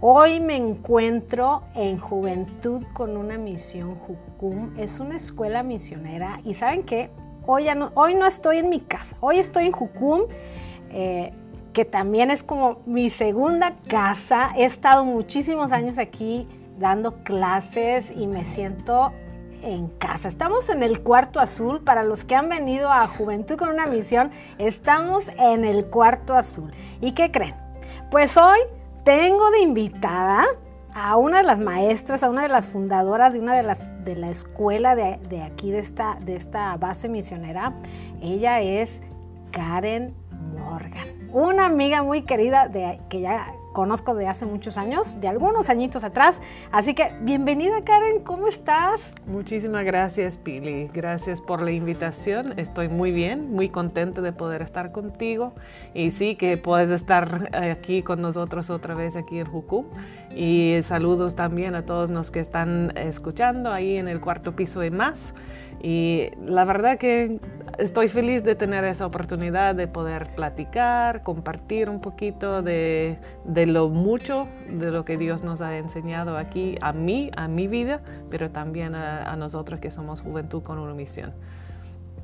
Hoy me encuentro en Juventud con una misión Jucum. Es una escuela misionera y ¿saben qué? Hoy, no, estoy en mi casa, hoy estoy en Jucum, eh, que también es como mi segunda casa. He estado muchísimos años aquí dando clases y me siento en casa. Estamos en el cuarto azul. Para los que han venido a Juventud con una misión, estamos en el cuarto azul. ¿Y qué creen? Pues hoy tengo de invitada a una de las maestras, a una de las fundadoras de una de las de la escuela de, de aquí de esta, de esta base misionera. Ella es Karen Morgan, una amiga muy querida de que ya conozco de hace muchos años, de algunos añitos atrás. Así que bienvenida Karen, ¿cómo estás? Muchísimas gracias Pili, gracias por la invitación. Estoy muy bien, muy contenta de poder estar contigo y sí que puedes estar aquí con nosotros otra vez aquí en Jucú. Y saludos también a todos los que están escuchando ahí en el cuarto piso y más. Y la verdad que estoy feliz de tener esa oportunidad de poder platicar, compartir un poquito de, de, lo mucho de lo que Dios nos ha enseñado aquí, a mí, a mi vida, pero también a, nosotros que somos Juventud con una misión.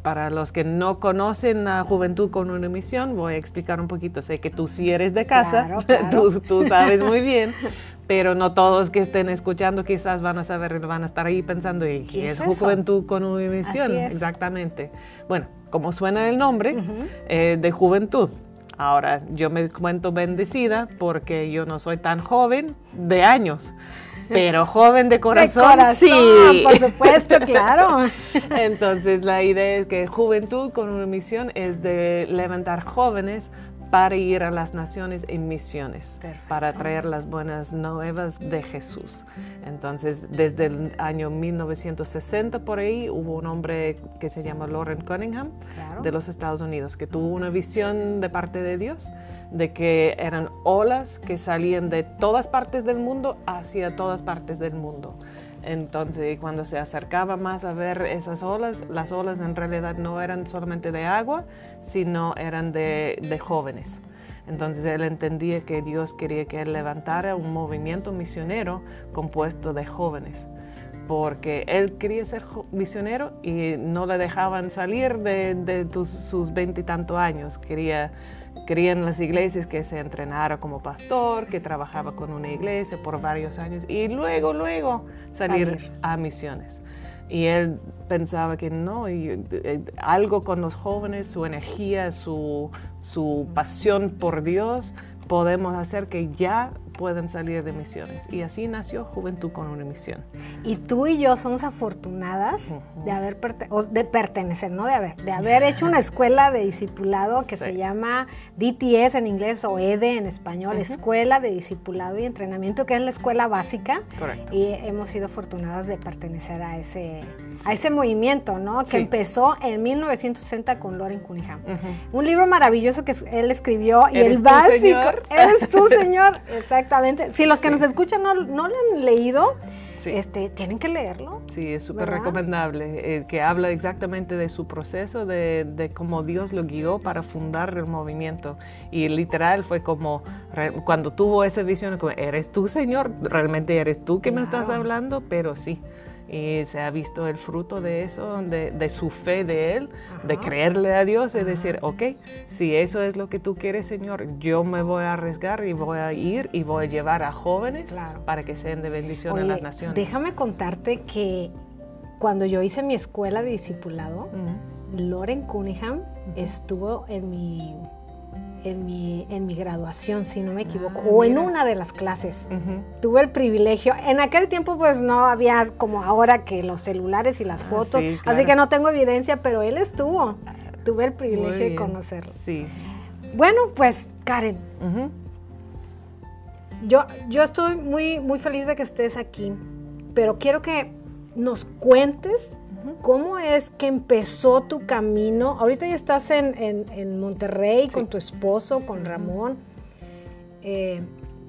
Para los que no conocen a Juventud con una misión, voy a explicar un poquito. Sé que tú sí eres de casa, Tú, tú sabes muy bien, pero no todos que estén escuchando quizás van a saber, van a estar ahí pensando, ¿y qué, es, juventud con una misión? Exactamente. Bueno, como suena el nombre, eh, de juventud. Ahora, yo me cuento bendecida porque yo no soy tan joven de años, pero joven de corazón, de sí. Por supuesto, claro. Entonces, la idea es que juventud con una misión es de levantar jóvenes para ir a las naciones en misiones, para traer las buenas nuevas de Jesús. Entonces, desde el año 1960 por ahí hubo un hombre que se llama Lauren Cunningham de los Estados Unidos, que tuvo una visión de parte de Dios de que eran olas que salían de todas partes del mundo hacia todas partes del mundo. Entonces, cuando se acercaba más a ver esas olas, las olas en realidad no eran solamente de agua, sino eran de, jóvenes. Entonces él entendía que Dios quería que él levantara un movimiento misionero compuesto de jóvenes, porque él quería ser misionero y no le dejaban salir de, sus veintitantos años. Quería Querían las iglesias que se entrenara como pastor, que trabajaba con una iglesia por varios años y luego, luego salir, a misiones. Y él pensaba que no, y, eh, algo con los jóvenes, su energía, su, su pasión por Dios, podemos hacer que ya pueden salir de misiones. Y así nació Juventud con una misión. Y tú y yo somos afortunadas de haber de pertenecer, no de haber, de haber hecho una escuela de discipulado que se llama DTS en inglés o EDE en español, Escuela de Discipulado y Entrenamiento, que es la escuela básica. Correcto. Y hemos sido afortunadas de pertenecer a ese, a ese movimiento, ¿no? Que empezó en 1960 con Loren Cunningham. Un libro maravilloso que él escribió y el básico. Señor? Eres tú, señor. Exacto. Exactamente. Si los que nos escuchan no, no lo han leído, este, tienen que leerlo. Sí, es súper recomendable, eh, que habla exactamente de su proceso, de, de, cómo Dios lo guió para fundar el movimiento. Y literal fue como, cuando tuvo esa visión, como, eres tú, Señor, realmente eres tú que me estás hablando, pero sí y se ha visto el fruto de eso, de, su fe de Él, de creerle a Dios y decir, ok, si eso es lo que tú quieres, Señor, yo me voy a arriesgar y voy a ir y voy a llevar a jóvenes para que sean de bendición en las naciones. Déjame contarte que cuando yo hice mi escuela de discipulado, Loren Cunningham estuvo en mi en mi, en mi graduación, si no me equivoco, ah, o en una de las clases. Tuve el privilegio, en aquel tiempo pues no había como ahora que los celulares y las ah, fotos, así que no tengo evidencia, pero él estuvo. Tuve el privilegio de conocerlo. Sí. Bueno, pues Karen, yo, yo estoy muy, muy feliz de que estés aquí, pero quiero que nos cuentes ¿Cómo es que empezó tu camino? Ahorita ya estás en, Monterrey con tu esposo, con Ramón, eh,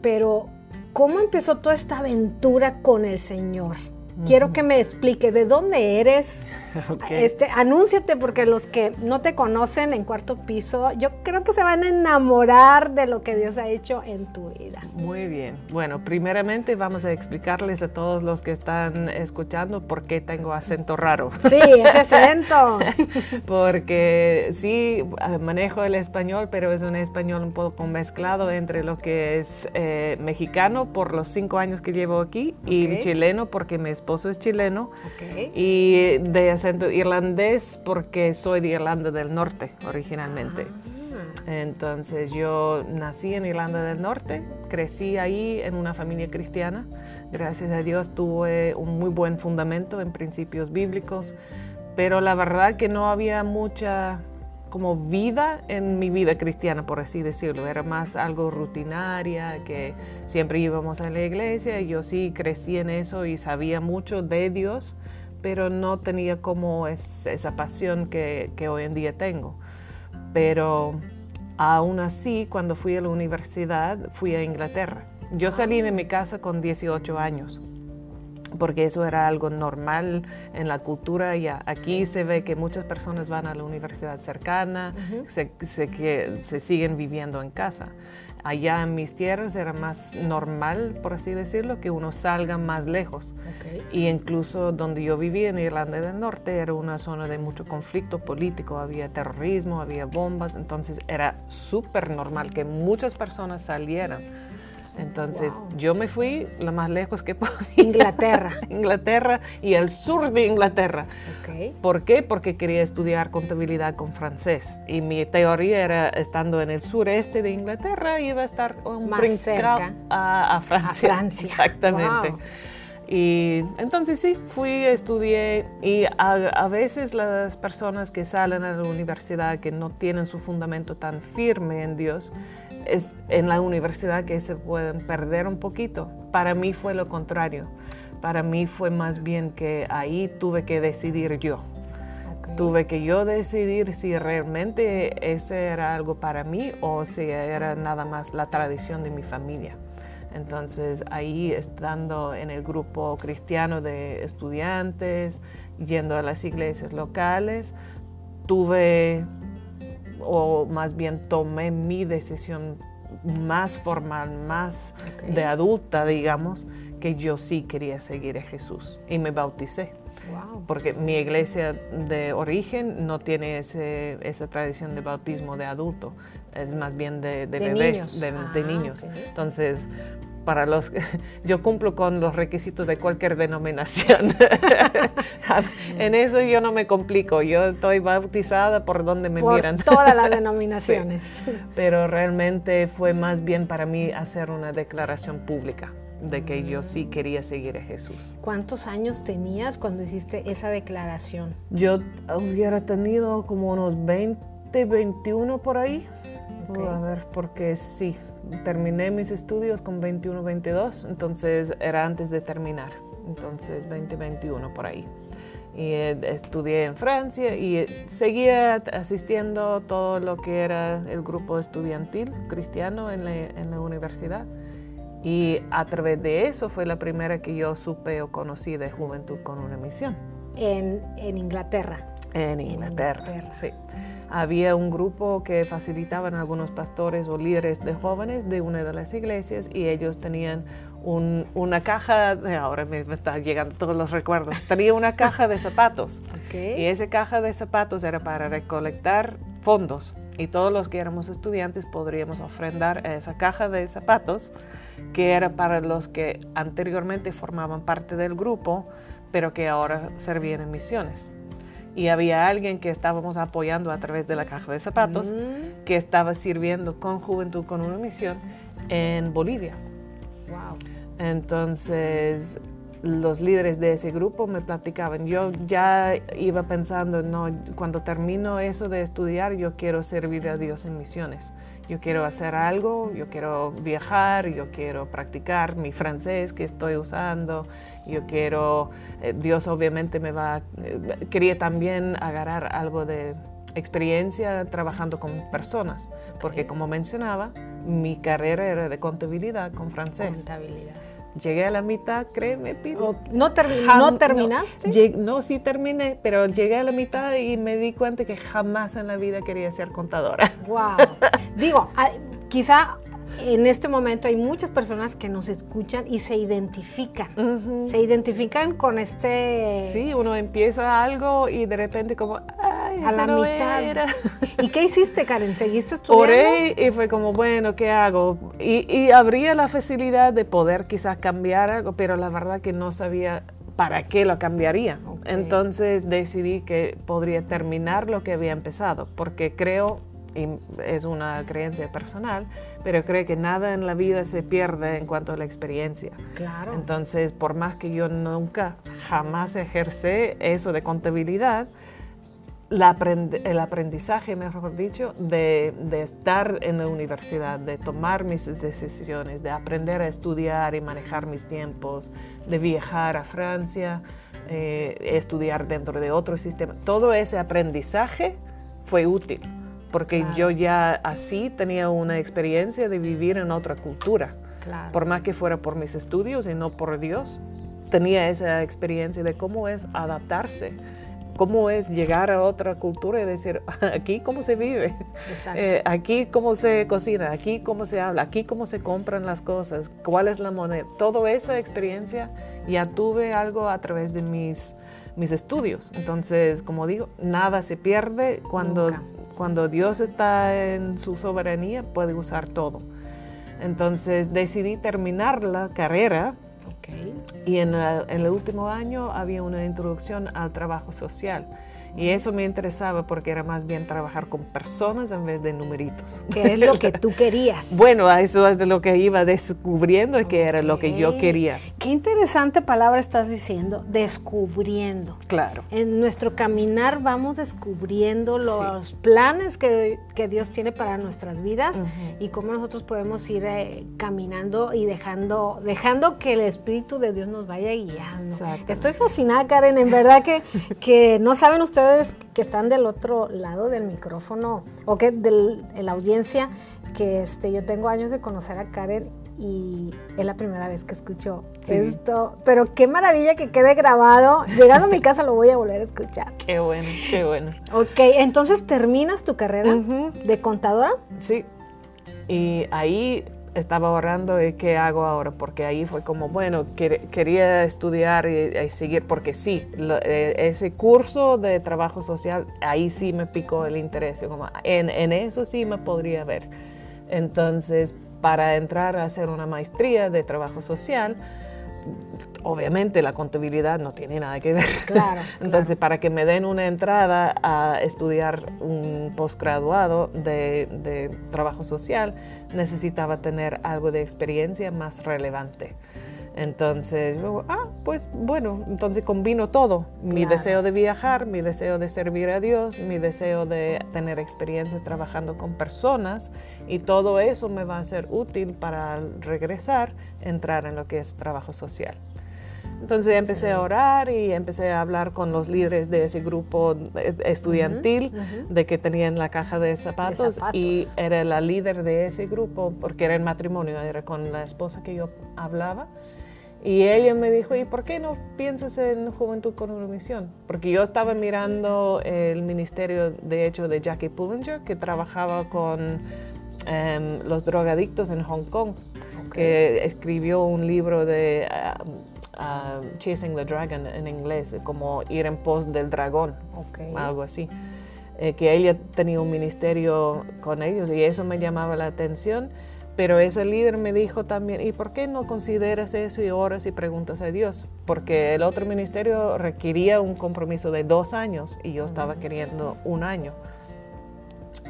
pero ¿cómo empezó toda esta aventura con el Señor? Quiero que me explique de dónde eres, Este, anúnciate porque los que no te conocen en cuarto piso, yo creo que se van a enamorar de lo que Dios ha hecho en tu vida. Muy bien. Bueno, primeramente vamos a explicarles a todos los que están escuchando por qué tengo acento raro. Sí, ese acento. porque sí, manejo el español, pero es un español un poco mezclado entre lo que es eh, mexicano por los cinco años que llevo aquí y chileno porque mi esposo es chileno y de acento irlandés porque soy de Irlanda del Norte originalmente. Ah. Entonces yo nací en Irlanda del Norte, crecí ahí en una familia cristiana. Gracias a Dios tuve un muy buen fundamento en principios bíblicos, pero la verdad que no había mucha como vida en mi vida cristiana, por así decirlo. Era más algo rutinaria, que siempre íbamos a la iglesia yo sí crecí en eso y sabía mucho de Dios, pero no tenía como esa pasión que, que hoy en día tengo. Pero aún así, cuando fui a la universidad, fui a Inglaterra. Yo salí de mi casa con 18 años porque eso era algo normal en la cultura y aquí se ve que muchas personas van a la universidad cercana, se, que se siguen viviendo en casa. Allá en mis tierras era más normal, por así decirlo, que uno salga más lejos. Y incluso donde yo vivía en Irlanda del Norte era una zona de mucho conflicto político, había terrorismo, había bombas, entonces era súper normal que muchas personas salieran entonces yo me fui lo más lejos que podía. Inglaterra. Inglaterra y el sur de Inglaterra. ¿Por qué? Porque quería estudiar contabilidad con francés. Y mi teoría era, estando en el sureste de Inglaterra, iba a estar un más cerca a, Francia. A Francia. Exactamente. Y entonces sí, fui, estudié y a, veces las personas que salen a la universidad que no tienen su fundamento tan firme en Dios, es en la universidad que se pueden perder un poquito. Para mí fue lo contrario. Para mí fue más bien que ahí tuve que decidir yo. Tuve que yo decidir si realmente ese era algo para mí o si era nada más la tradición de mi familia. Entonces ahí estando en el grupo cristiano de estudiantes, yendo a las iglesias locales, tuve o más bien tomé mi decisión más formal, más de adulta, digamos, que yo sí quería seguir a Jesús y me bauticé. Porque mi iglesia de origen no tiene ese, esa tradición de bautismo de adulto, es más bien de, bebés, de, niños. Ah, Entonces, para los yo cumplo con los requisitos de cualquier denominación. en eso yo no me complico, yo estoy bautizada por donde me por miran. Todas las denominaciones. Pero realmente fue más bien para mí hacer una declaración pública de que yo sí quería seguir a Jesús. ¿Cuántos años tenías cuando hiciste esa declaración? Yo hubiera tenido como unos 20, 21 por ahí. A ver, porque sí, terminé mis estudios con 21, 22, entonces era antes de terminar, entonces 20, 21 por ahí. Y eh, estudié en Francia y eh, seguía asistiendo todo lo que era el grupo estudiantil cristiano en la, universidad. Y a través de eso fue la primera que yo supe o conocí de Juventud con una misión. En, Inglaterra. En Inglaterra, en Inglaterra. sí. Había un grupo que facilitaban algunos pastores o líderes de jóvenes de una de las iglesias y ellos tenían una caja, ahora me, están llegando todos los recuerdos, tenía una caja de zapatos. Y esa caja de zapatos era para recolectar fondos y todos los que éramos estudiantes podríamos ofrendar a esa caja de zapatos que era para los que anteriormente formaban parte del grupo pero que ahora servían en misiones y había alguien que estábamos apoyando a través de la caja de zapatos mm. que estaba sirviendo con Juventud con una misión en Bolivia. Wow. Entonces, los líderes de ese grupo me platicaban. Yo ya iba pensando, no, cuando termino eso de estudiar, yo quiero servir a Dios en misiones yo quiero hacer algo, yo quiero viajar, yo quiero practicar mi francés que estoy usando, yo quiero, eh, Dios obviamente me va, eh, quería también agarrar algo de experiencia trabajando con personas, porque como mencionaba, mi carrera era de contabilidad con francés. Contabilidad. Llegué a la mitad, créeme, Pido. ¿No, ¿No terminaste? No, sí terminé, pero llegué a la mitad y me di cuenta que jamás en la vida quería ser contadora. Wow. Digo, quizá en este momento hay muchas personas que nos escuchan y se identifican. Se identifican con este... Sí, uno empieza algo y de repente como, ay, a la mitad. ¿Y qué hiciste, Karen? ¿Seguiste estudiando? Oré y fue como, bueno, ¿qué hago? Y, y habría la facilidad de poder quizás cambiar algo, pero la verdad que no sabía para qué lo cambiaría. Entonces decidí que podría terminar lo que había empezado, porque creo y es una creencia personal, pero creo que nada en la vida se pierde en cuanto a la experiencia. Claro. Entonces, por más que yo nunca, jamás ejercé eso de contabilidad, el aprendizaje, mejor dicho, de, estar en la universidad, de tomar mis decisiones, de aprender a estudiar y manejar mis tiempos, de viajar a Francia, eh, estudiar dentro de otro sistema, todo ese aprendizaje fue útil porque yo ya así tenía una experiencia de vivir en otra cultura. Por más que fuera por mis estudios y no por Dios, tenía esa experiencia de cómo es adaptarse, cómo es llegar a otra cultura y decir, aquí cómo se vive, eh, aquí cómo se cocina, aquí cómo se habla, aquí cómo se compran las cosas, cuál es la moneda. Toda esa experiencia ya tuve algo a través de mis, mis estudios. Entonces, como digo, nada se pierde cuando... Cuando Dios está en su soberanía, puede usar todo. Entonces decidí terminar la carrera y en, en, el último año había una introducción al trabajo social. Y eso me interesaba porque era más bien trabajar con personas en vez de numeritos. ¿Qué es lo que tú querías? bueno, eso es de lo que iba descubriendo y que era lo que yo quería. Qué interesante palabra estás diciendo, descubriendo. Claro. En nuestro caminar vamos descubriendo los planes que, que, Dios tiene para nuestras vidas y cómo nosotros podemos ir eh, caminando y dejando, dejando que el Espíritu de Dios nos vaya guiando. Estoy fascinada, Karen, en verdad que, que no saben ustedes que están del otro lado del micrófono o que de la audiencia, que este, yo tengo años de conocer a Karen y es la primera vez que escucho esto. Pero qué maravilla que quede grabado. Llegando a mi casa lo voy a volver a escuchar. Qué bueno, qué bueno. Ok, entonces terminas tu carrera de contadora. Sí. Y ahí estaba ahorrando y qué hago ahora, porque ahí fue como, bueno, quería estudiar y, seguir, porque sí, eh, ese curso de trabajo social, ahí sí me picó el interés, como en, en eso sí me podría ver. Entonces, para entrar a hacer una maestría de trabajo social, obviamente la contabilidad no tiene nada que ver. Claro. Entonces, para que me den una entrada a estudiar un posgraduado de, de, trabajo social, necesitaba tener algo de experiencia más relevante. Entonces, yo, ah, pues bueno, entonces combino todo, mi deseo de viajar, mi deseo de servir a Dios, mi deseo de tener experiencia trabajando con personas y todo eso me va a ser útil para regresar, entrar en lo que es trabajo social. Entonces empecé a orar y empecé a hablar con los líderes de ese grupo estudiantil de que tenían la caja de zapatos, y era la líder de ese grupo porque era el matrimonio, era con la esposa que yo hablaba. Y ella me dijo, ¿y por qué no piensas en Juventud con una misión? Porque yo estaba mirando el ministerio, de hecho, de Jackie Pullinger, que trabajaba con em, los drogadictos en Hong Kong, que escribió un libro de Chasing the Dragon en inglés, como ir en pos del dragón, algo así. Eh, que ella tenía un ministerio con ellos y eso me llamaba la atención. Pero ese líder me dijo también, ¿y por qué no consideras eso y oras y preguntas a Dios? Porque el otro ministerio requería un compromiso de dos años y yo estaba queriendo un año.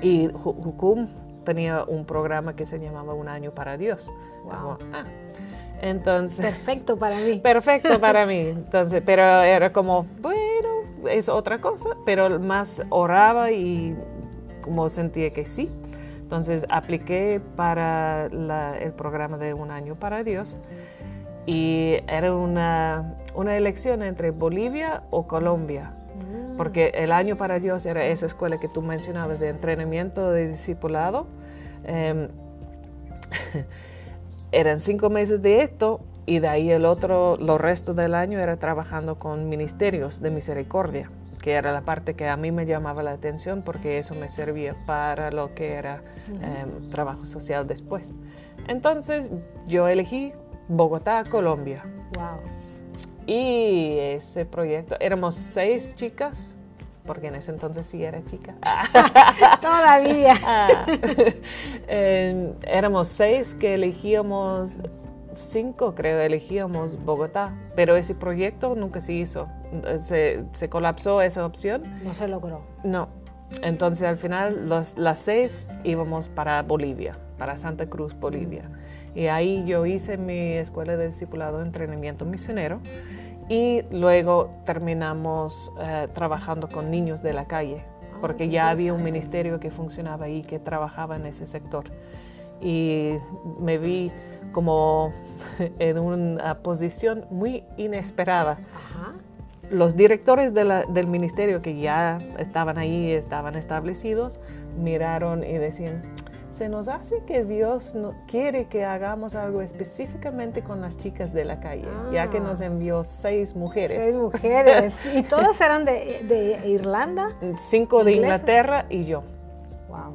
Y Hukum tenía un programa que se llamaba Un año para Dios. Wow. Ah. Entonces, perfecto para mí. Perfecto para mí. Entonces, pero era como, bueno, es otra cosa, pero más oraba y como sentía que sí, entonces apliqué para el programa de Un año para Dios y era una, una elección entre Bolivia o Colombia, mm. porque el año para Dios era esa escuela que tú mencionabas de entrenamiento de discipulado. Em, eran cinco meses de esto y de ahí el otro, los restos del año era trabajando con ministerios de misericordia, que era la parte que a mí me llamaba la atención porque eso me servía para lo que era em, trabajo social después. Entonces yo elegí Bogotá, Colombia. Wow. Y ese proyecto, éramos seis chicas, porque en ese entonces sí era chica. Todavía. Ah. Em, éramos seis que elegíamos cinco, creo, elegíamos Bogotá, pero ese proyecto nunca se hizo. Se, se colapsó esa opción. No se logró. No. Entonces al final los, las seis íbamos para Bolivia, para Santa Cruz, Bolivia. Y ahí yo hice mi escuela de discipulado de entrenamiento misionero y luego terminamos eh, trabajando con niños de la calle, ah, porque ya había un ministerio que funcionaba ahí, que trabajaba en ese sector. Y me vi como en una posición muy inesperada. Los directores del ministerio que ya estaban ahí, estaban establecidos, miraron y decían, se nos hace que Dios no, quiere que hagamos algo específicamente con las chicas de la calle, ya que nos ah. envió seis mujeres. Seis mujeres. ¿Y todas eran de, Irlanda? Cinco de Inglaterra y yo. Wow.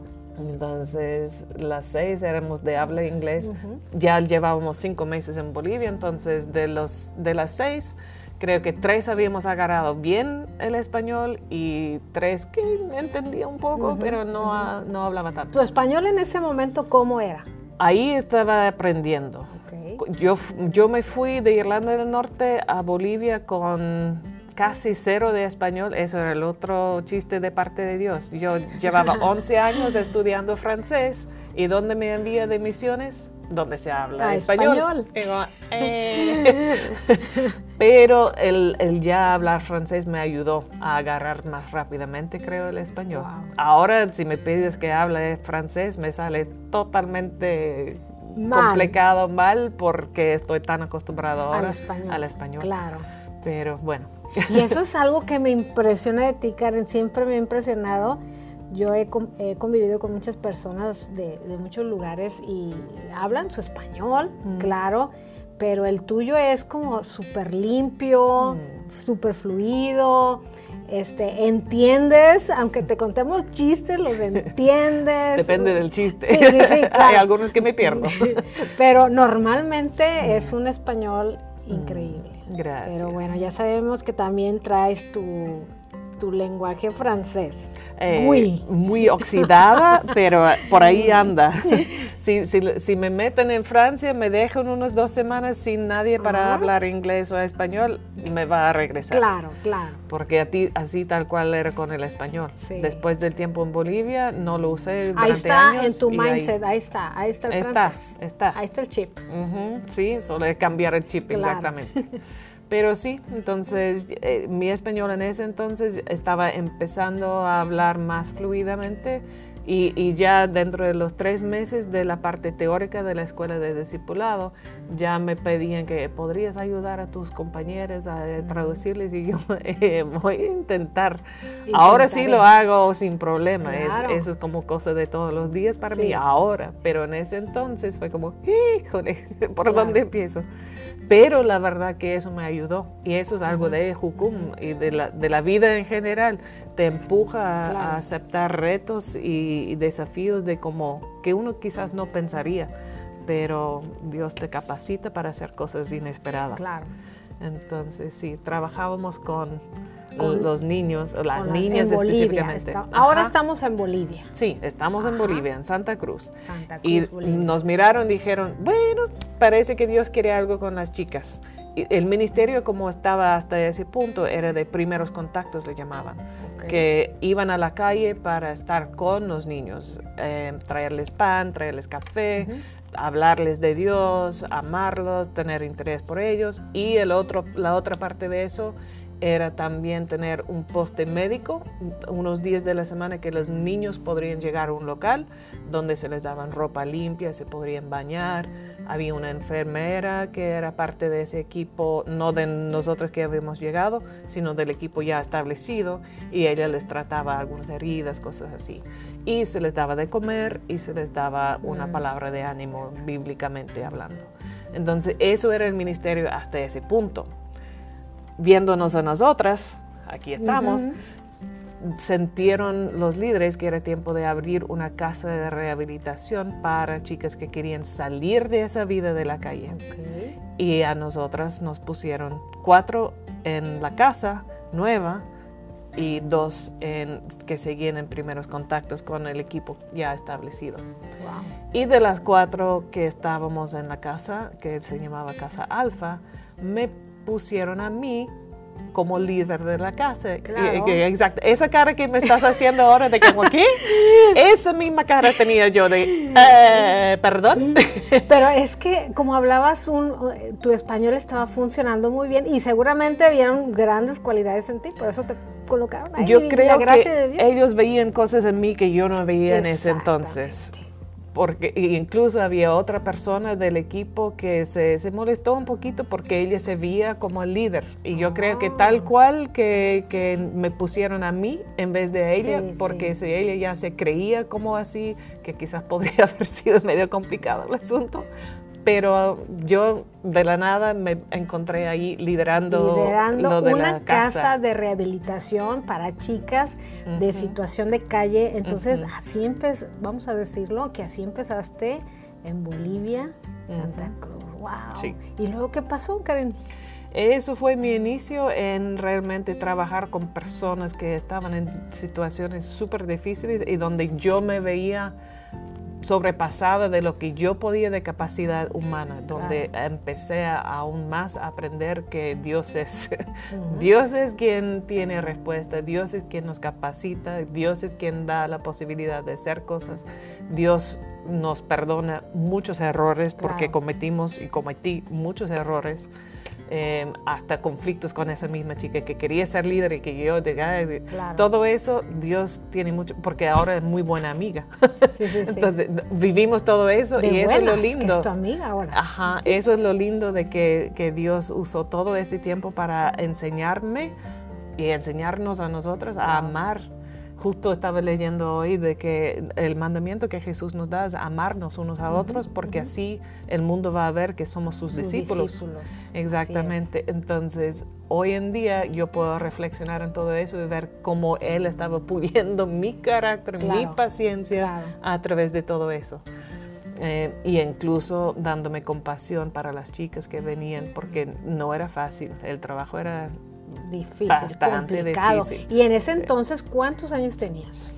Entonces, las seis éramos de habla inglés. Ya llevábamos cinco meses en Bolivia, entonces de, los, de las seis creo que tres habíamos agarrado bien el español y tres que entendía un poco, pero no, no hablaba tanto. ¿Tu español en ese momento cómo era? Ahí estaba aprendiendo. Yo, yo me fui de Irlanda del Norte a Bolivia con casi cero de español. Eso era el otro chiste de parte de Dios. Yo llevaba 11 años estudiando francés y ¿dónde me envía de misiones? Donde se habla español. Eh. Pero el, ya hablar francés me ayudó a agarrar más rápidamente, creo, el español. Ahora, si me pides que hable francés, me sale totalmente complicado, mal, porque estoy tan acostumbrado ahora al español. al español. Claro. Pero bueno. Y eso es algo que me impresiona de ti, Karen. Siempre me ha impresionado yo he, convivido con muchas personas de, muchos lugares y hablan su español, mm. claro, pero el tuyo es como súper limpio, mm. súper fluido. Este, entiendes, aunque te contemos chistes, los entiendes. Depende del chiste. Hay algunos que me pierdo. Pero normalmente es un español increíble. Gracias. Pero bueno, ya sabemos que también traes tu, tu lenguaje francés. Eh, muy. oxidada, pero por ahí anda. Si, si, me meten en Francia, me dejan unas dos semanas sin nadie para hablar inglés o español, me va a regresar. Claro, claro. Porque a ti, así tal cual era con el español. Después del tiempo en Bolivia, no lo usé durante Ahí está en tu mindset, ahí, está, ahí está el francés. Está, Ahí está el chip. sí, solo es cambiar el chip, exactamente. Pero sí, entonces eh, mi español en ese entonces estaba empezando a hablar más fluidamente y, ya dentro de los tres meses de la parte teórica de la escuela de discipulado, ya me pedían que podrías ayudar a tus compañeros a traducirles y yo eh, voy a intentar. Ahora sí lo hago sin problema, eso es como cosa de todos los días para mí ahora, pero en ese entonces fue como, híjole, ¿por dónde empiezo? Pero la verdad que eso me ayudó y eso es algo de Jukum y de la, de la vida en general, te empuja a aceptar retos y, desafíos de como que uno quizás no pensaría, pero Dios te capacita para hacer cosas inesperadas. Claro. Entonces sí, trabajábamos con los niños, o las niñas específicamente. ahora estamos en Bolivia. Sí, estamos en Bolivia, en Santa Cruz. y nos miraron y dijeron, bueno, parece que Dios quiere algo con las chicas. El ministerio como estaba hasta ese punto era de primeros contactos, le llamaban, que iban a la calle para estar con los niños, eh, traerles pan, traerles café, hablarles de Dios, amarlos, tener interés por ellos y el otro, la otra parte de eso era también tener un poste médico, unos días de la semana que los niños podrían llegar a un local donde se les daban ropa limpia, se podrían bañar. Había una enfermera que era parte de ese equipo, no de nosotros que habíamos llegado, sino del equipo ya establecido, y ella les trataba algunas heridas, cosas así. Y se les daba de comer y se les daba una Mm. palabra de ánimo bíblicamente hablando. Entonces, eso era el ministerio hasta ese punto viéndonos a nosotras, aquí estamos, Ujú. sintieron los líderes que era tiempo de abrir una casa de rehabilitación para chicas que querían salir de esa vida de la calle. Ok. Y a nosotras nos pusieron cuatro en la casa nueva y dos en, que seguían en primeros contactos con el equipo ya establecido. Wow. Y de las cuatro que estábamos en la casa, que se llamaba Casa Alfa, me pusieron a mí como líder de la casa. Claro. exacto. Esa cara que me estás haciendo ahora de como aquí, esa misma cara tenía yo de, eh, perdón. Pero es que como hablabas, un, tu español estaba funcionando muy bien y seguramente vieron grandes cualidades en ti, por eso te colocaron ahí. Yo creo la gracia que de Dios. ellos veían cosas en mí que yo no veía en ese entonces. Porque incluso había otra persona del equipo que se, se molestó un poquito porque ella se veía como el líder. Y yo creo que tal Ah. cual que, que me pusieron a mí en vez de a ella, Sí, porque sí. si ella ya se creía como así, que quizás podría haber sido medio complicado el asunto. Pero yo de la nada me encontré ahí liderando, liderando lo de una la casa. casa. de rehabilitación para chicas de situación de calle. Entonces, así empezó, vamos a decirlo, que así empezaste en Bolivia, Santa. Cruz. Wow. Sí. ¿Y luego qué pasó, Karen? Eso fue mi inicio en realmente trabajar con personas que estaban en situaciones súper difíciles y donde yo me veía sobrepasada de lo que yo podía de capacidad humana, donde empecé a aún más a aprender que Dios es. Dios es quien tiene respuesta, Dios es quien nos capacita, Dios es quien da la posibilidad de hacer cosas, Dios nos perdona muchos errores porque cometimos y cometí muchos errores. Eh, hasta conflictos con esa misma chica que quería ser líder y que yo de, ay, Claro. todo eso Dios tiene mucho porque ahora es muy buena amiga Sí, sí, sí. entonces vivimos todo eso De y eso es lo que lindo es tu amiga ahora. Ajá, eso es lo lindo de que, que Dios usó todo ese tiempo para enseñarme y enseñarnos a nosotros a amar. Justo estaba leyendo hoy de que el mandamiento que Jesús nos da es amarnos unos a otros porque así el mundo va a ver que somos sus, Sus discípulos. Exactamente. Entonces, hoy en día yo puedo reflexionar en todo eso y ver cómo Él estaba puliendo mi carácter, mi paciencia claro. a través de todo eso. Eh, y incluso dándome compasión para las chicas que venían, porque no era fácil, el trabajo era Difícil, Bastante complicado. difícil. Y en ese entonces, ¿cuántos años tenías?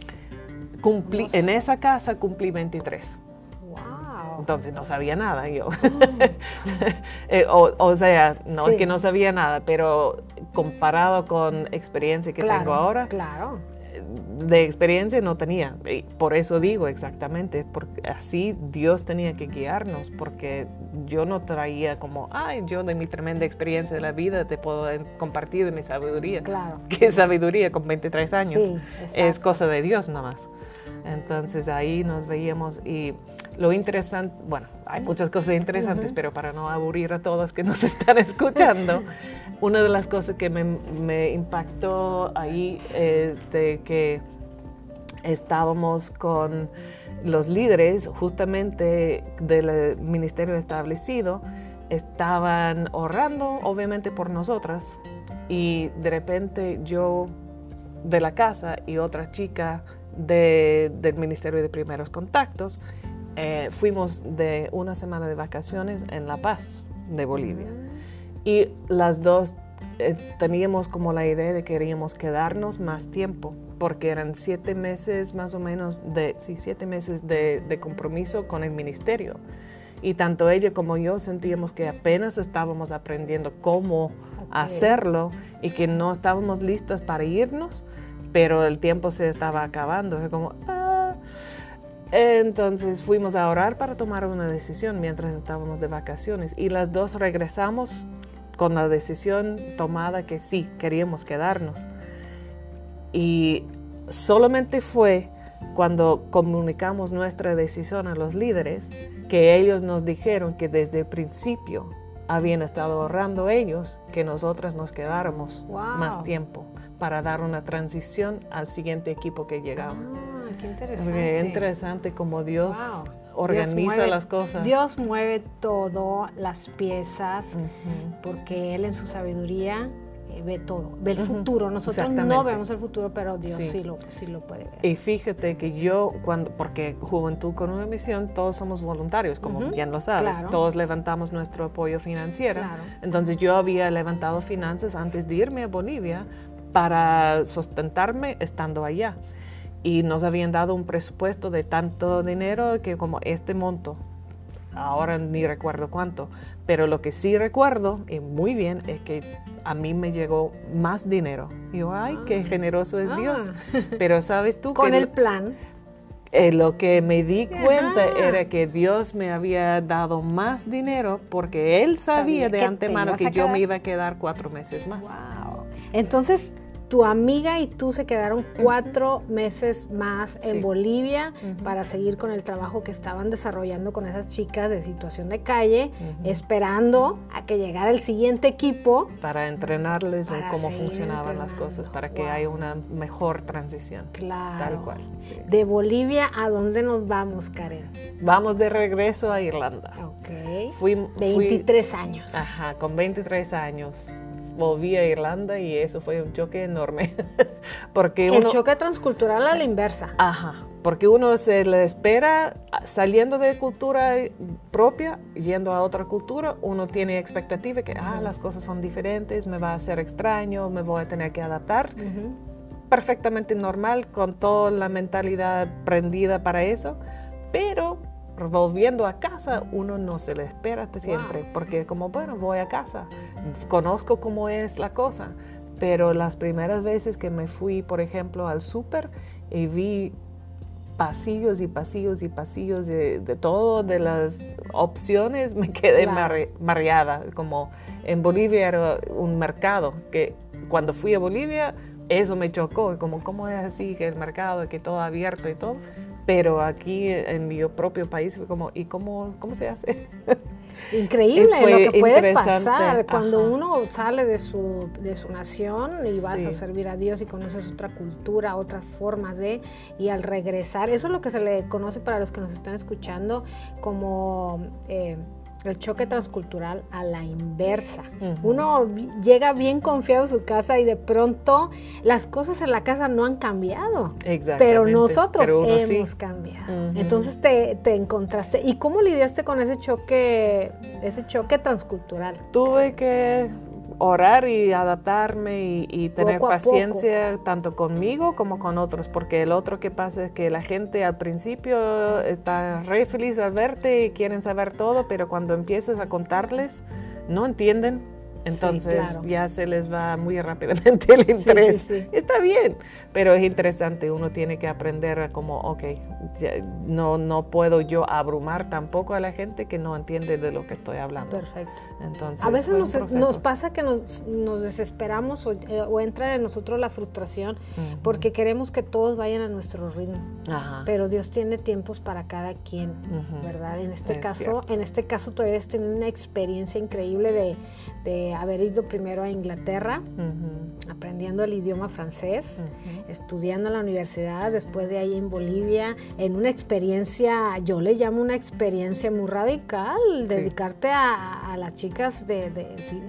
Cumplí, en esa casa cumplí 23. Wow. Entonces no sabía nada yo. Eh, o, o sea, no es Sí. que no sabía nada, pero comparado con experiencia que tengo ahora, Claro. De experiencia no tenía. Y por eso digo exactamente, porque así Dios tenía que guiarnos, porque yo no traía como, ay, yo de mi tremenda experiencia de la vida te puedo compartir de mi sabiduría. Claro. ¿Qué sabiduría con 23 años? Sí, es cosa de Dios nada más. Entonces ahí nos veíamos y lo interesante, bueno, hay muchas cosas interesantes, Ujú. pero para no aburrir a todos que nos están escuchando, una de las cosas que me, me impactó ahí es de que estábamos con los líderes justamente del ministerio establecido, estaban orando obviamente por nosotras y de repente yo de la casa y otra chica de- del Ministerio de Primeros Contactos eh, fuimos de una semana de vacaciones en La Paz, de Bolivia. Y las dos eh, teníamos como la idea de que queríamos quedarnos más tiempo, porque eran siete meses más o menos de, sí, siete meses de, de compromiso con el ministerio. Y tanto ella como yo sentíamos que apenas estábamos aprendiendo cómo hacerlo y que no estábamos listas para irnos, pero el tiempo se estaba acabando. Fue como, ah. Entonces fuimos a orar para tomar una decisión mientras estábamos de vacaciones y las dos regresamos con la decisión tomada que sí, queríamos quedarnos. Y solamente fue cuando comunicamos nuestra decisión a los líderes que ellos nos dijeron que desde el principio habían estado ahorrando ellos que nosotras nos quedáramos más tiempo para dar una transición al siguiente equipo que llegaba. Qué interesante. Es interesante como Dios organiza las cosas. Dios mueve todo, las piezas, porque Él en su sabiduría eh, ve todo, ve el futuro. Nosotros no vemos el futuro, pero Dios sí. lo, sí lo puede ver. Y fíjate que yo, cuando, porque Juventud con una misión, todos somos voluntarios, como bien lo sabes. Todos levantamos nuestro apoyo financiero. Entonces yo había levantado finanzas antes de irme a Bolivia para sustentarme estando allá. Y nos habían dado un presupuesto de tanto dinero que como este monto, ahora ni recuerdo cuánto, pero lo que sí recuerdo, y muy bien, es que a mí me llegó más dinero. Y yo, ay, qué ah. generoso es Dios. Ah. Pero sabes tú Con el plan. Eh, lo que me di cuenta era que Dios me había dado más dinero porque Él sabía, de antemano que yo me iba a quedar cuatro meses más. Wow. Entonces, tu amiga y tú se quedaron cuatro meses más en Bolivia para seguir con el trabajo que estaban desarrollando con esas chicas de situación de calle, esperando a que llegara el siguiente equipo. Para entrenarles en cómo funcionaban las cosas, para que haya una mejor transición. Claro. Tal cual. De Bolivia, ¿a dónde nos vamos, Karen? Vamos de regreso a Irlanda. Ok. Fui, 23 años. Ajá, con 23 años volví a Irlanda y eso fue un choque enorme. porque El choque transcultural a la inversa. Ajá, porque uno se le espera saliendo de cultura propia, yendo a otra cultura, uno tiene expectativa que ah, las cosas son diferentes, me va a ser extraño, me voy a tener que adaptar. Perfectamente normal, con toda la mentalidad prendida para eso, pero volviendo a casa, uno no se le espera hasta siempre, porque como, bueno, voy a casa, conozco cómo es la cosa, pero las primeras veces que me fui, por ejemplo, al súper y vi pasillos y pasillos y pasillos de, todo, de las opciones, me quedé mareada, como en Bolivia era un mercado, que cuando fui a Bolivia, eso me chocó, como cómo es así, que el mercado, que todo abierto y todo, pero aquí en mi propio país fue como, ¿y cómo, cómo se hace? Increíble lo que puede pasar. Cuando uno sale de su, de su nación y va a servir a Dios y conoces otra cultura, otras formas de, y al regresar, eso es lo que se le conoce para los que nos están escuchando como... Eh, el choque transcultural a la inversa. Uno llega bien confiado a su casa y de pronto las cosas en la casa no han cambiado. Pero nosotros hemos cambiado. Entonces te, te, encontraste. ¿Y cómo lidiaste con ese choque, ese choque transcultural? Tuve que orar y adaptarme y, tener paciencia tanto conmigo como con otros, porque el otro que pasa es que la gente al principio está re feliz al verte y quieren saber todo, pero cuando empiezas a contarles no entienden entonces ya se les va muy rápidamente el interés. Está bien, pero es interesante, uno tiene que aprender como, ok, no, no puedo yo abrumar tampoco a la gente que no entiende de lo que estoy hablando. Perfecto. Entonces, a veces nos, pasa que nos, desesperamos o, eh, entra en nosotros la frustración porque queremos que todos vayan a nuestro ritmo. Pero Dios tiene tiempos para cada quien, ¿verdad? En este caso, en este caso tú debes tener una experiencia increíble de de haber ido primero a Inglaterra, aprendiendo el idioma francés, estudiando en la universidad, después de ahí en Bolivia, en una experiencia, yo le llamo una experiencia muy radical, dedicarte a, las chicas de,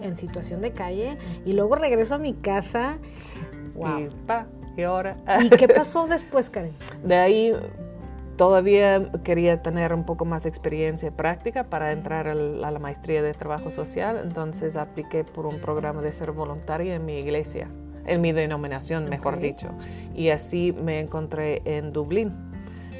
en situación de calle, y luego regreso a mi casa. Wow. Y, pa, ¿y ahora? ¿Y qué pasó después, Karen? De ahí Todavía quería tener un poco más experiencia práctica para entrar a la maestría de trabajo social, entonces apliqué por un programa de ser voluntaria en mi iglesia, en mi denominación, mejor dicho. Y así me encontré en Dublín,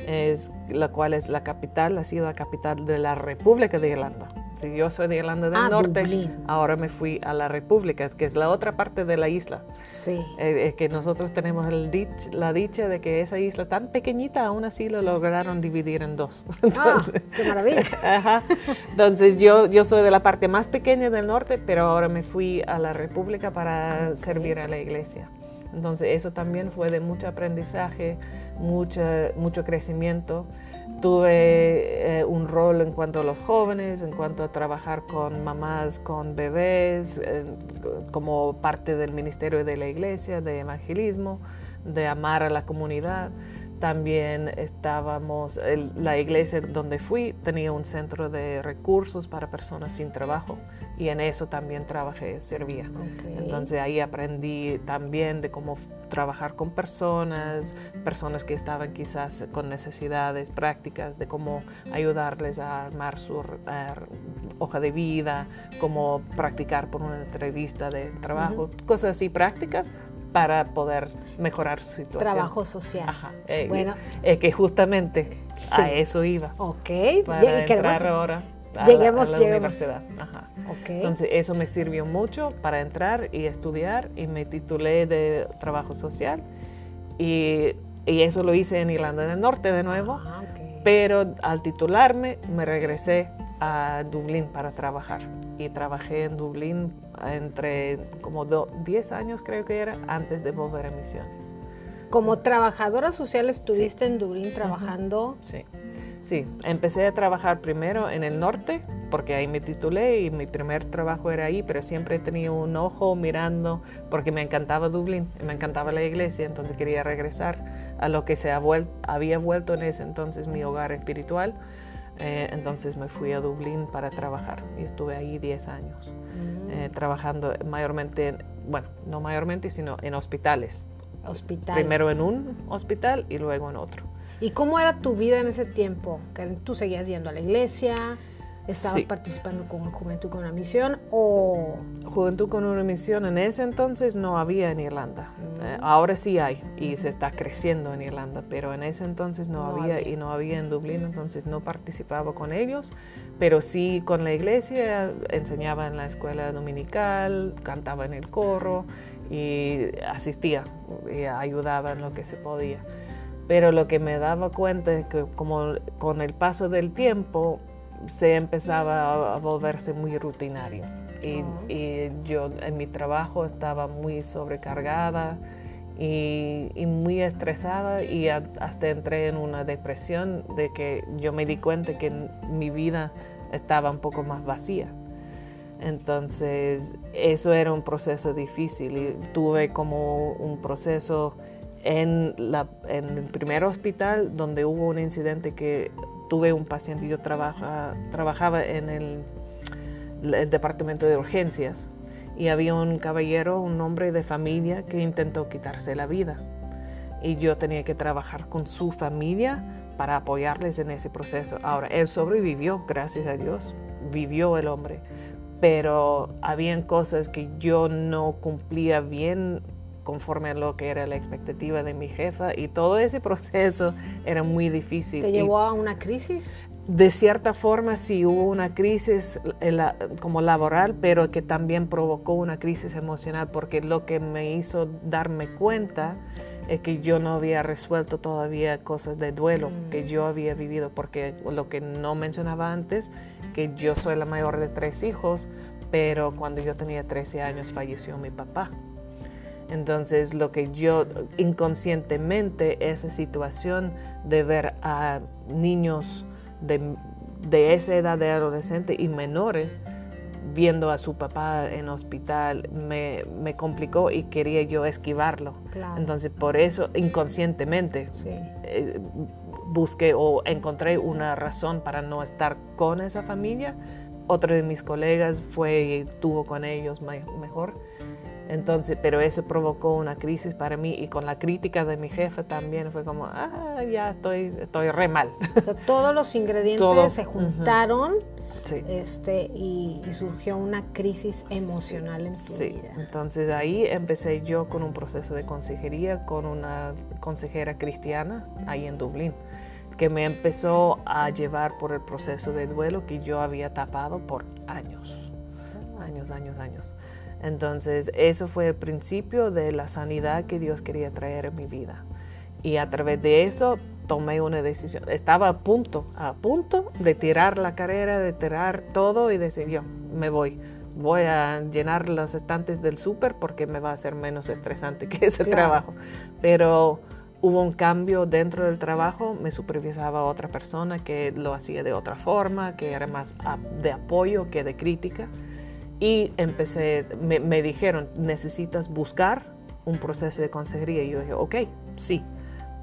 es, la cual es la capital, ha sido la capital de la República de Irlanda. Si yo soy de Irlanda del Ah, Norte, Dublín. ahora me fui a la República, que es la otra parte de la isla. Sí. Eh, eh, que nosotros tenemos el dich- la dicha de que esa isla tan pequeñita, aún así lo lograron dividir en dos. Ah, Entonces, qué maravilla. Ajá. Entonces yo, yo soy de la parte más pequeña del norte, pero ahora me fui a la República para servir a la iglesia. Entonces eso también fue de mucho aprendizaje, mucha, mucho crecimiento. Tuve eh, un rol en cuanto a los jóvenes, en cuanto a trabajar con mamás, con bebés, como parte del ministerio de la iglesia, de evangelismo, de amar a la comunidad. También estábamos, el- la iglesia donde fui tenía un centro de recursos para personas sin trabajo y en eso también trabajé, servía. Ok. Entonces ahí aprendí también de cómo trabajar con personas, personas que estaban quizás con necesidades prácticas, de cómo ayudarles a armar su hoja de vida, cómo practicar por una entrevista de trabajo, cosas así prácticas para poder mejorar su situación. Trabajo social. Ajá. Eh, Bueno. eh, que justamente a eso iba. Ok. Para entrar ahora a lleguemos, la, a la universidad. Ajá. Ok. Entonces eso me sirvió mucho para entrar y estudiar y me titulé de trabajo social y, y eso lo hice en Irlanda del Norte de nuevo, Ah, ok. pero al titularme me regresé a Dublín para trabajar y trabajé en Dublín entre como do- 10 años creo que era antes de volver a misiones. Como trabajadora social estuviste en Dublín trabajando. Sí. Sí, empecé a trabajar primero en el norte, porque ahí me titulé y mi primer trabajo era ahí, pero siempre tenido un ojo mirando, porque me encantaba Dublín, me encantaba la iglesia, entonces quería regresar a lo que se ha vuel- había vuelto en ese entonces mi hogar espiritual. Eh, entonces me fui a Dublín para trabajar y estuve ahí 10 años, Mm, eh, trabajando mayormente, en- bueno, no mayormente, sino en hospitales. hospitales. Primero en un hospital y luego en otro. ¿Y cómo era tu vida en ese tiempo? ¿Que ¿Tú seguías yendo a la iglesia? ¿Estabas Sí. participando con Juventud con la Misión? ¿O Juventud con una misión en ese entonces no había en Irlanda. Eh, ahora sí hay y se está creciendo en Irlanda, pero en ese entonces no, No había, había. y no había en Dublín, entonces no participaba con ellos, pero sí con la iglesia, enseñaba en la escuela dominical, cantaba en el coro y asistía y ayudaba en lo que se podía. Pero lo que me daba cuenta es que como con el paso del tiempo se empezaba a- volverse muy rutinario. Y, yo en mi trabajo estaba muy sobrecargada y, muy estresada y hasta entré en una depresión de que yo me di cuenta que mi vida estaba un poco más vacía. Entonces, eso era un proceso difícil y tuve como un proceso en el primer hospital donde hubo un incidente que tuve un paciente, yo trabaja, trabajaba en el, el departamento de urgencias y había un caballero, un hombre de familia que intentó quitarse la vida y yo tenía que trabajar con su familia para apoyarles en ese proceso. Ahora, él sobrevivió, gracias a Dios, vivió el hombre, pero habían cosas que yo no cumplía bien conforme a lo que era la expectativa de mi jefa y todo ese proceso era muy difícil. te Y llevó a una crisis? de cierta forma sí hubo una crisis eh, la- como laboral, pero que también provocó una crisis emocional porque lo que me hizo darme cuenta es que yo no había resuelto todavía cosas de duelo Mm. que yo había vivido, porque lo que no mencionaba antes, que yo soy la mayor de tres hijos, pero cuando yo tenía 13 años falleció mi papá. Entonces, lo que yo inconscientemente, esa situación de ver a niños de, de esa edad de adolescente y menores viendo a su papá en hospital me, me complicó y quería yo esquivarlo. Claro. Entonces, por eso, inconscientemente, Sí. eh, busqué o encontré una razón para no estar con esa familia. Otro de mis colegas fue y estuvo con ellos me- mejor. Entonces, pero eso provocó una crisis para mí y con la crítica de mi jefa también fue como, ah, ya estoy, estoy re mal. O sea, todos los ingredientes Todo. se juntaron sí. este, y, y surgió una crisis emocional en tu Sí, vida. entonces ahí empecé yo con un proceso de consejería con una consejera cristiana ahí en Dublín. que me empezó a llevar por el proceso de duelo que yo había tapado por años, años, años, años. Entonces, eso fue el principio de la sanidad que Dios quería traer en mi vida. Y a través de eso tomé una decisión. Estaba a punto, a punto de tirar la carrera, de tirar todo y decir yo, me voy. Voy a llenar los estantes del súper porque me va a ser menos estresante que ese trabajo. Pero hubo un cambio dentro del trabajo, me supervisaba otra persona que lo hacía de otra forma, que era más de apoyo que de crítica. Y empecé, me, me dijeron, necesitas buscar un proceso de consejería. Y yo dije, ok, sí,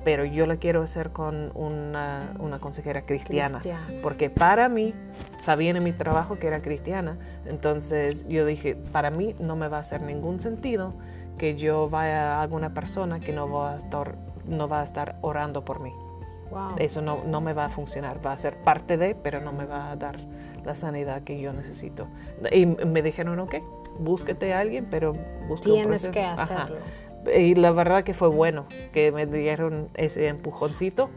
pero yo lo quiero hacer con una, una consejera cristiana, porque para mí, sabían en mi trabajo que era cristiana, entonces yo dije, para mí no me va a hacer ningún sentido que yo vaya a alguna persona que no va a estar, no va a estar orando por mí. Eso no, no me va a funcionar, va a ser parte de, pero no me va a dar la sanidad que yo necesito. Y me dijeron, ok, búsquete a alguien, pero busca Tienes que hacerlo. Y la verdad que fue bueno que me dieron ese empujoncito.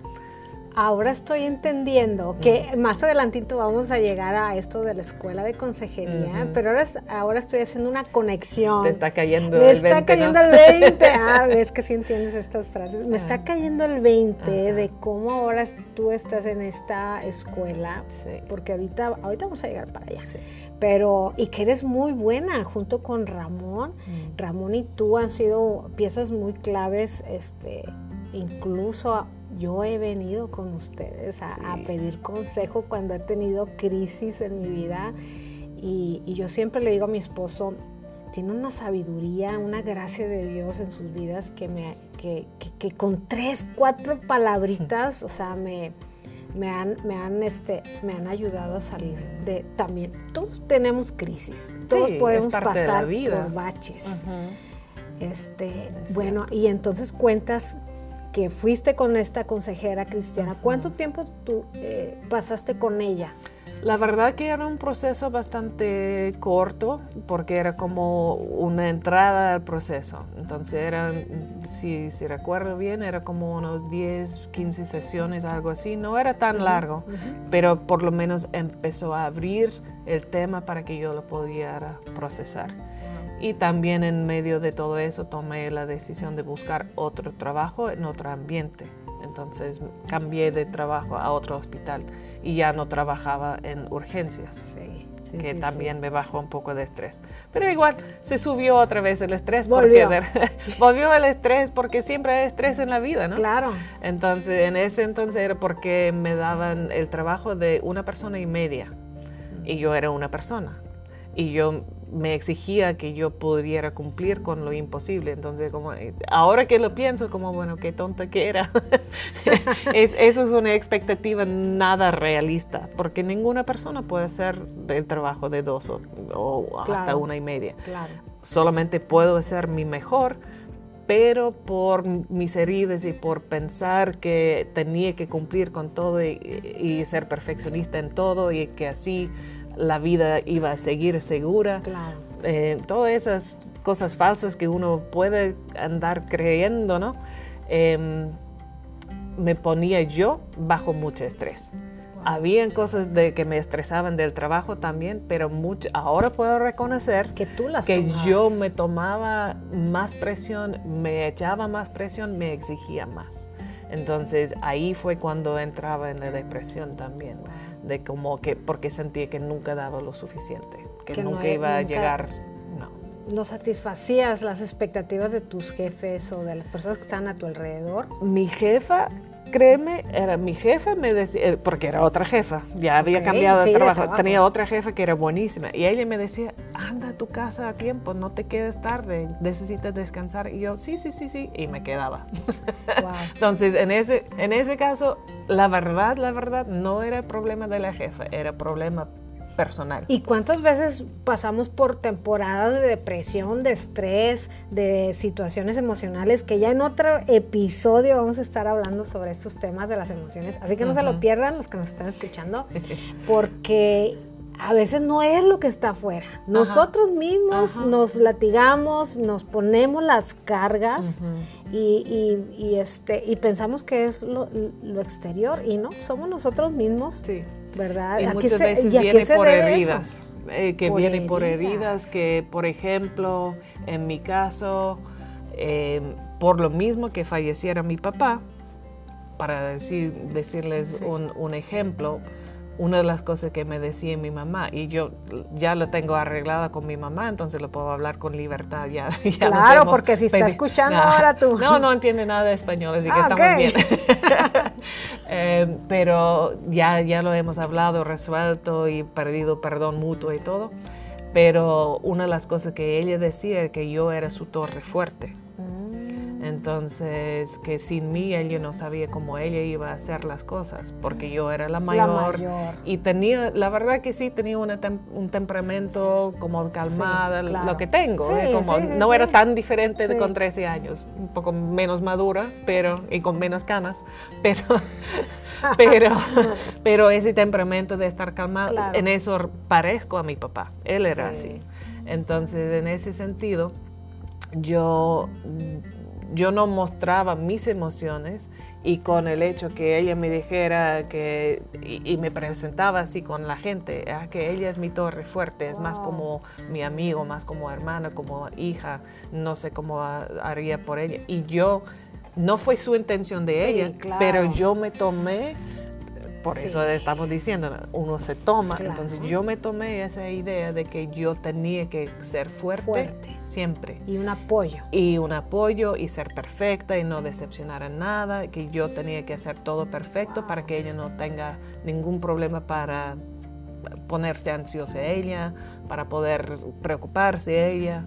Ahora estoy entendiendo que más adelantito vamos a llegar a esto de la escuela de consejería, pero ahora, ahora estoy haciendo una conexión. Te está cayendo el 20. Me está cayendo el 20. Ah, ves que sí entiendes estas frases. Me está cayendo el 20 de cómo ahora tú estás en esta escuela, porque ahorita, ahorita vamos a llegar para allá. Sí pero y que eres muy buena junto con Ramón. Mm. Ramón y tú han sido piezas muy claves, este, incluso yo he venido con ustedes a, pedir consejo cuando he tenido crisis en mi vida. Y, yo siempre le digo a mi esposo, tiene una sabiduría, una gracia de Dios en sus vidas que me que, que con tres, cuatro palabritas, o sea, me me han, me han, este, me han ayudado a salir de también. Todos tenemos crisis, todos podemos pasar por baches. Este, bueno, y entonces cuentas que fuiste con esta consejera cristiana. ¿Cuánto tiempo tú eh, pasaste con ella? La verdad que era un proceso bastante corto porque era como una entrada al proceso. Entonces eran, si, si recuerdo bien, era como unos 10, 15 sesiones, algo así. No era tan largo, pero por lo menos empezó a abrir el tema para que yo lo pudiera procesar. Y también en medio de todo eso tomé la decisión de buscar otro trabajo en otro ambiente. Entonces cambié de trabajo a otro hospital y ya no trabajaba en urgencias. que también me bajó un poco de estrés. Pero igual se subió otra vez el estrés. Volvió. Porque, volvió el estrés porque siempre hay estrés en la vida, ¿no? Claro. Entonces, en ese entonces era porque me daban el trabajo de una persona y media. Y yo era una persona. Y yo me exigía que yo pudiera cumplir con lo imposible. Entonces, como eh, ahora que lo pienso, como bueno, qué tonta que era. eso es una expectativa nada realista, porque ninguna persona puede hacer el trabajo de dos o, hasta una y media. Solamente puedo hacer mi mejor, pero por mis heridas y por pensar que tenía que cumplir con todo y ser perfeccionista en todo y que así la vida iba a seguir segura. Eh, todas esas cosas falsas que uno puede andar creyendo, ¿no? Em, me ponía yo bajo mucho estrés. Habían cosas de que me estresaban del trabajo también, pero mucho, ahora puedo reconocer que, tú las que yo me tomaba más presión, me echaba más presión, me exigía más. Entonces ahí fue cuando entraba en la depresión también de como que porque sentía que nunca daba lo suficiente, que, nunca iba a llegar, no. ¿No satisfacías las expectativas de tus jefes o de las personas que estaban a tu alrededor? Mi jefa créeme, era mi jefa, me decía, eh, porque era otra jefa, ya había cambiado de, trabajo, tenía otra jefa que era buenísima, y ella me decía, anda a tu casa a tiempo, no te quedes tarde, necesitas descansar, y yo, sí, sí, sí, sí, y me quedaba. Entonces, en ese, en ese caso, la verdad, la verdad, no era problema de la jefa, era problema personal. ¿Y cuántas veces pasamos por temporadas de depresión, de estrés, de situaciones emocionales que ya en otro episodio vamos a estar hablando sobre estos temas de las emociones? Así que no se lo pierdan los que nos están escuchando, porque a veces no es lo que está afuera. Nosotros mismos nos latigamos, nos ponemos las cargas y, este, y pensamos que es lo, exterior y no, somos nosotros mismos, sí. ¿Verdad? Y muchas veces viene por heridas. Eh, que viene por heridas, que por ejemplo, en mi caso, eh, por lo mismo que falleciera mi papá, para decir, decirles un, un ejemplo, una de las cosas que me decía mi mamá y yo ya lo tengo arreglada con mi mamá, entonces lo puedo hablar con libertad ya. claro, porque si está escuchando ahora tú. No, no entiende nada de español, así que ah, estamos bien. Eh, pero ya, ya lo hemos hablado, resuelto y perdido perdón mutuo y todo. Pero una de las cosas que ella decía es que yo era su torre fuerte. Entonces, que sin mí ella no sabía cómo ella iba a hacer las cosas, porque yo era la mayor, y tenía, la verdad que sí, tenía un temperamento como calmada, lo que tengo, ¿eh? como no era tan diferente de con 13 años, un poco menos madura, pero y con menos canas, pero pero pero ese temperamento de estar calmada, en eso parezco a mi papá, él era así. Entonces, en ese sentido, yo yo no mostraba mis emociones y con el hecho que ella me dijera que y, me presentaba así con la gente, ah, que ella es mi torre fuerte, es más como mi amigo, más como hermana, como hija, no sé cómo haría por ella. Y yo, no fue su intención de ella, pero yo me tomé por eso estamos diciendo, uno se toma. Entonces yo me tomé esa idea de que yo tenía que ser fuerte, siempre. Y un apoyo. Y un apoyo y ser perfecta y no decepcionar a nada, que yo tenía que hacer todo perfecto para que ella no tenga ningún problema para ponerse ansiosa ella, para poder preocuparse ella.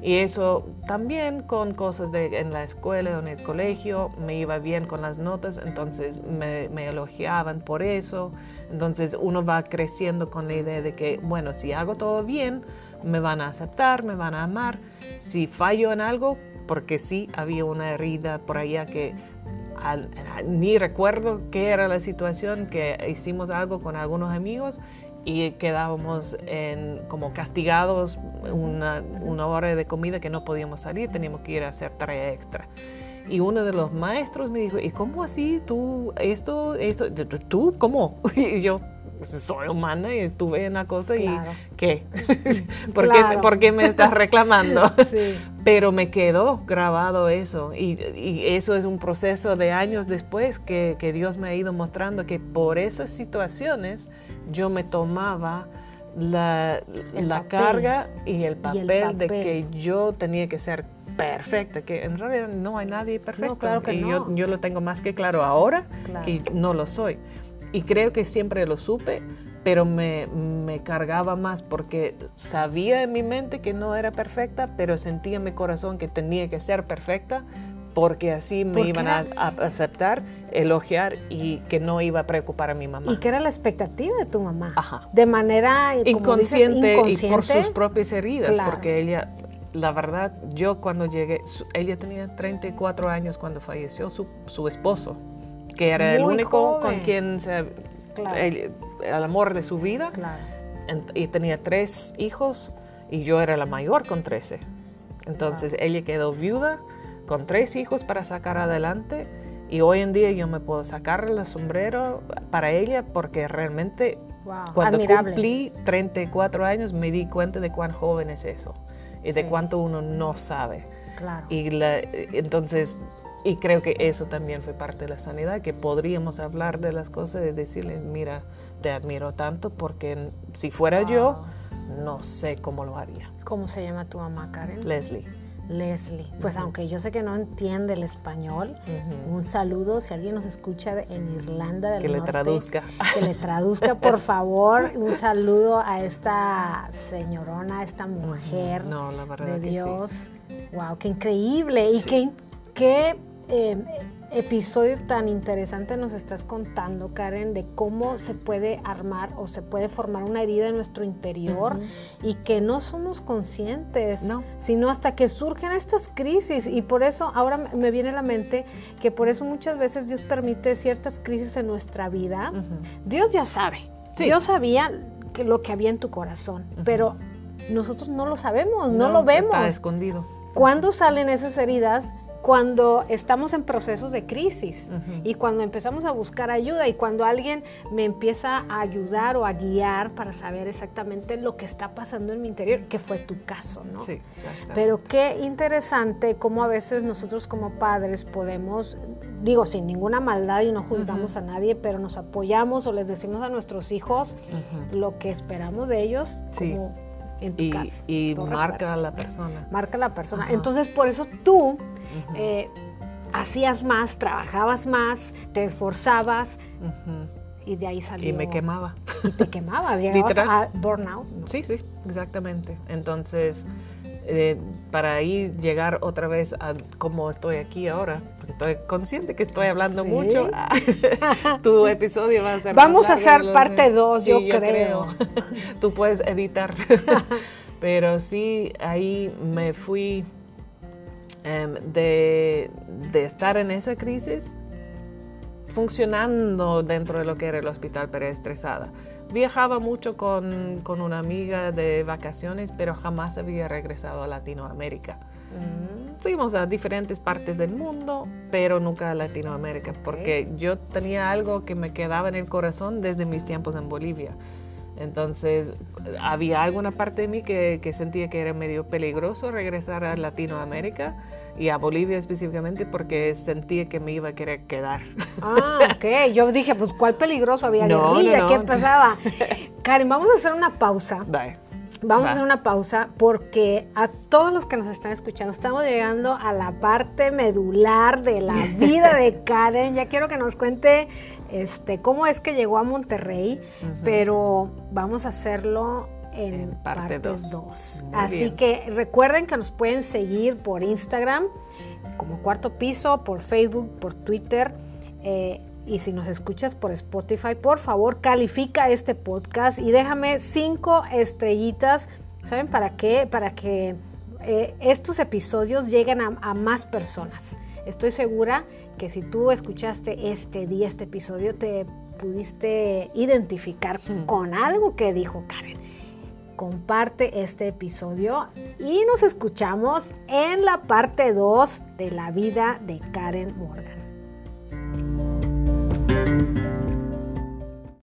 Y eso también con cosas de, en la escuela o en el colegio, me iba bien con las notas, entonces me, elogiaban por eso. Entonces uno va creciendo con la idea de que, bueno, si hago todo bien, me van a aceptar, me van a amar. Si fallo en algo, porque sí había una herida por allá que ni recuerdo qué era la situación, que hicimos algo con algunos amigos y quedábamos en, como castigados una, una, hora de comida que no podíamos salir, teníamos que ir a hacer tarea extra. Y uno de los maestros me dijo, ¿y cómo así tú, esto, esto, tú, cómo? Y yo, soy humana y estuve en la cosa y ¿qué? ¿Por, qué ¿Por, qué me estás reclamando? Pero me quedó grabado eso y, y, eso es un proceso de años después que, que Dios me ha ido mostrando que por esas situaciones yo me tomaba la, la carga y el, papel de que yo tenía que ser perfecta, que en realidad no hay nadie perfecto. y yo, yo, lo tengo más que claro ahora que no lo soy. Y creo que siempre lo supe, pero me, me, cargaba más porque sabía en mi mente que no era perfecta, pero sentía en mi corazón que tenía que ser perfecta porque así me iban a, aceptar, elogiar y que no iba a preocupar a mi mamá. Y que era la expectativa de tu mamá. Ajá. De manera inconsciente, y por sus propias heridas, porque ella, la verdad, yo cuando llegué, ella tenía 34 años cuando falleció su, su esposo, que era el único con quien se, el, amor de su vida, claro. y tenía tres hijos y yo era la mayor con 13. Entonces ella quedó viuda con tres hijos para sacar adelante y hoy en día yo me puedo sacar el sombrero para ella porque realmente cuando cumplí 34 años me di cuenta de cuán joven es eso y de cuánto uno no sabe. Claro. Y entonces, y creo que eso también fue parte de la sanidad, que podríamos hablar de las cosas y decirle, mira, te admiro tanto porque si fuera yo, no sé cómo lo haría. ¿Cómo se llama tu mamá, Karen? Leslie. Leslie. Pues aunque yo sé que no entiende el español, un saludo si alguien nos escucha en Irlanda del que Norte. le traduzca. Que le traduzca, por favor. Un saludo a esta señorona, a esta mujer no, la verdad de Dios. Wow, qué increíble. Y qué, qué eh, episodio tan interesante nos estás contando, Karen, de cómo se puede armar o se puede formar una herida en nuestro interior y que no somos conscientes, sino hasta que surgen estas crisis. Y por eso ahora me viene a la mente que por eso muchas veces Dios permite ciertas crisis en nuestra vida. Dios ya sabe. Dios sabía que, lo que había en tu corazón, pero nosotros no lo sabemos, no, lo vemos. Está escondido. ¿Cuándo salen esas heridas? Cuando estamos en procesos de crisis y cuando empezamos a buscar ayuda y cuando alguien me empieza a ayudar o a guiar para saber exactamente lo que está pasando en mi interior, que fue tu caso, ¿no? Sí, Pero qué interesante cómo a veces nosotros como padres podemos, digo, sin ninguna maldad y no juzgamos a nadie, pero nos apoyamos o les decimos a nuestros hijos lo que esperamos de ellos como en tu y, casa. Y marca a la persona. Marca a la persona. Entonces, por eso tú eh, hacías más, trabajabas más, te esforzabas y de ahí salió. Y me quemaba. Y te quemabas, llegabas a burnout. Sí, sí, exactamente. Entonces, eh, para ahí llegar otra vez a como estoy aquí ahora, porque estoy consciente que estoy hablando mucho, tu episodio va a ser... Vamos a hacer parte 2, yo, creo. Tú puedes editar. Pero sí, ahí me fui Em, de, estar en esa crisis funcionando dentro de lo que era el hospital, pero estresada. Viajaba mucho con, una amiga de vacaciones, pero jamás había regresado a Latinoamérica. Mm. Fuimos a diferentes partes del mundo, pero nunca a Latinoamérica, porque yo tenía algo que me quedaba en el corazón desde mis tiempos en Bolivia. Entonces, había alguna parte de mí que, que, sentía que era medio peligroso regresar a Latinoamérica y a Bolivia específicamente porque sentía que me iba a querer quedar. Ah, ok. Yo dije, pues, ¿cuál peligroso? Había guerrilla, ¿qué pasaba? Karen, vamos a hacer una pausa. Vamos a hacer una pausa porque a todos los que nos están escuchando estamos llegando a la parte medular de la vida de Karen. Ya quiero que nos cuente este, cómo es que llegó a Monterrey, pero vamos a hacerlo en, parte 2. Así que recuerden que nos pueden seguir por Instagram como cuarto piso, por Facebook, por Twitter. Eh, y si nos escuchas por Spotify, por favor califica este podcast y déjame cinco estrellitas. ¿Saben para qué? Para que eh, estos episodios lleguen a, más personas. Estoy segura que si tú escuchaste este día, este episodio, te pudiste identificar hmm. con algo que dijo Karen comparte este episodio y nos escuchamos en la parte 2 de la vida de Karen Morgan.